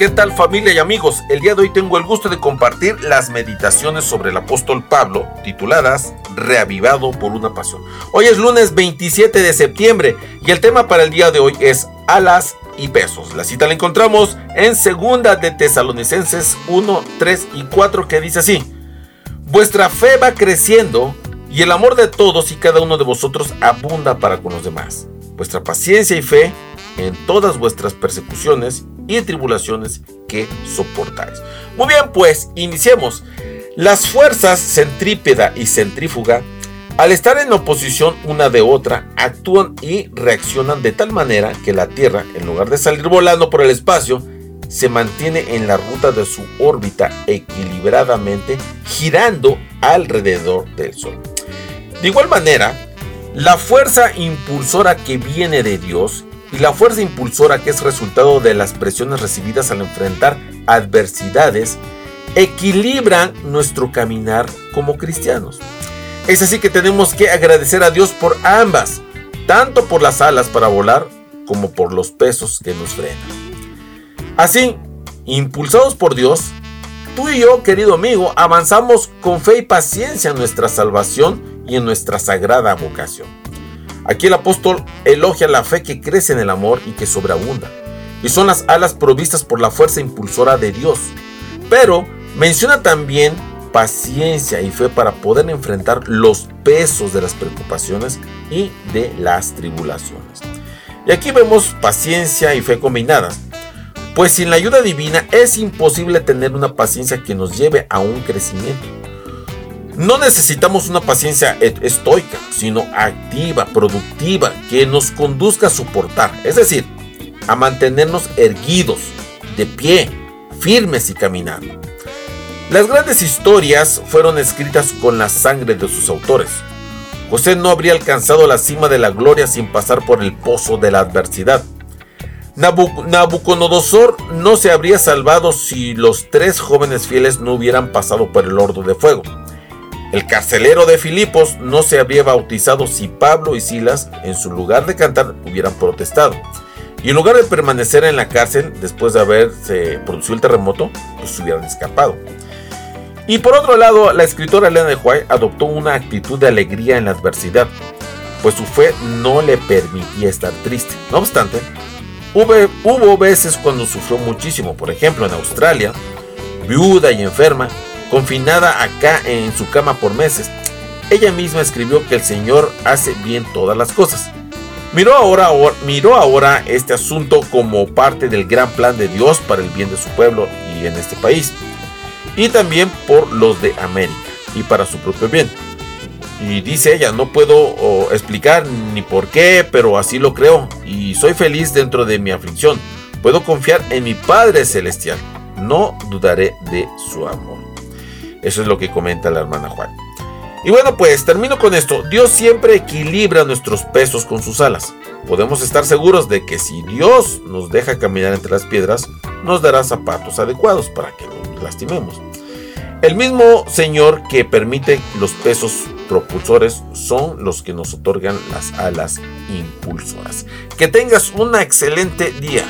¿Qué tal familia y amigos? El día de hoy tengo el gusto de compartir las meditaciones sobre el apóstol Pablo, tituladas Reavivado por una pasión. Hoy es lunes 27 de septiembre y el tema para el día de hoy es alas y pesos. La cita la encontramos en segunda de Tesalonicenses 1, 3 y 4 que dice así. Vuestra fe va creciendo y el amor de todos y cada uno de vosotros abunda para con los demás. Vuestra paciencia y fe en todas vuestras persecuciones y tribulaciones que soportáis. Muy bien, pues iniciemos. Las fuerzas centrípeda y centrífuga, al estar en oposición una de otra, actúan y reaccionan de tal manera que la Tierra, en lugar de salir volando por el espacio, se mantiene en la ruta de su órbita equilibradamente girando alrededor del Sol. De igual manera, la fuerza impulsora que viene de Dios y la fuerza impulsora que es resultado de las presiones recibidas al enfrentar adversidades equilibran nuestro caminar como cristianos. Es así que tenemos que agradecer a Dios por ambas, tanto por las alas para volar como por los pesos que nos frenan. Así, impulsados por Dios, tú y yo, querido amigo, avanzamos con fe y paciencia en nuestra salvación y en nuestra sagrada vocación. Aquí el apóstol elogia la fe que crece en el amor y que sobreabunda. Y son las alas provistas por la fuerza impulsora de Dios. Pero menciona también paciencia y fe para poder enfrentar los pesos de las preocupaciones y de las tribulaciones. Y aquí vemos paciencia y fe combinadas. Pues sin la ayuda divina es imposible tener una paciencia que nos lleve a un crecimiento. No necesitamos una paciencia estoica, sino activa, productiva, que nos conduzca a soportar, es decir, a mantenernos erguidos, de pie, firmes y caminando. Las grandes historias fueron escritas con la sangre de sus autores. José no habría alcanzado la cima de la gloria sin pasar por el pozo de la adversidad. Nabucodonosor no se habría salvado si los tres jóvenes fieles no hubieran pasado por el horno de fuego. El carcelero de Filipos no se habría bautizado si Pablo y Silas, en su lugar de cantar, hubieran protestado. Y en lugar de permanecer en la cárcel después de haberse producido el terremoto, pues hubieran escapado. Y por otro lado, la escritora Elena de White adoptó una actitud de alegría en la adversidad, pues su fe no le permitía estar triste. No obstante, hubo veces cuando sufrió muchísimo, por ejemplo en Australia, viuda y enferma, confinada acá en su cama por meses. Ella misma escribió que el Señor hace bien todas las cosas. Miró ahora, miró ahora este asunto como parte del gran plan de Dios para el bien de su pueblo y en este país. Y también por los de América y para su propio bien. Y dice ella, no puedo explicar ni por qué, pero así lo creo y soy feliz dentro de mi aflicción. Puedo confiar en mi Padre Celestial. No dudaré de su amor. Eso es lo que comenta la hermana Juan. Y bueno, pues termino con esto. Dios siempre equilibra nuestros pesos con sus alas. Podemos estar seguros de que si Dios nos deja caminar entre las piedras, nos dará zapatos adecuados para que no lastimemos. El mismo Señor que permite los pesos propulsores son los que nos otorgan las alas impulsoras. Que tengas un excelente día.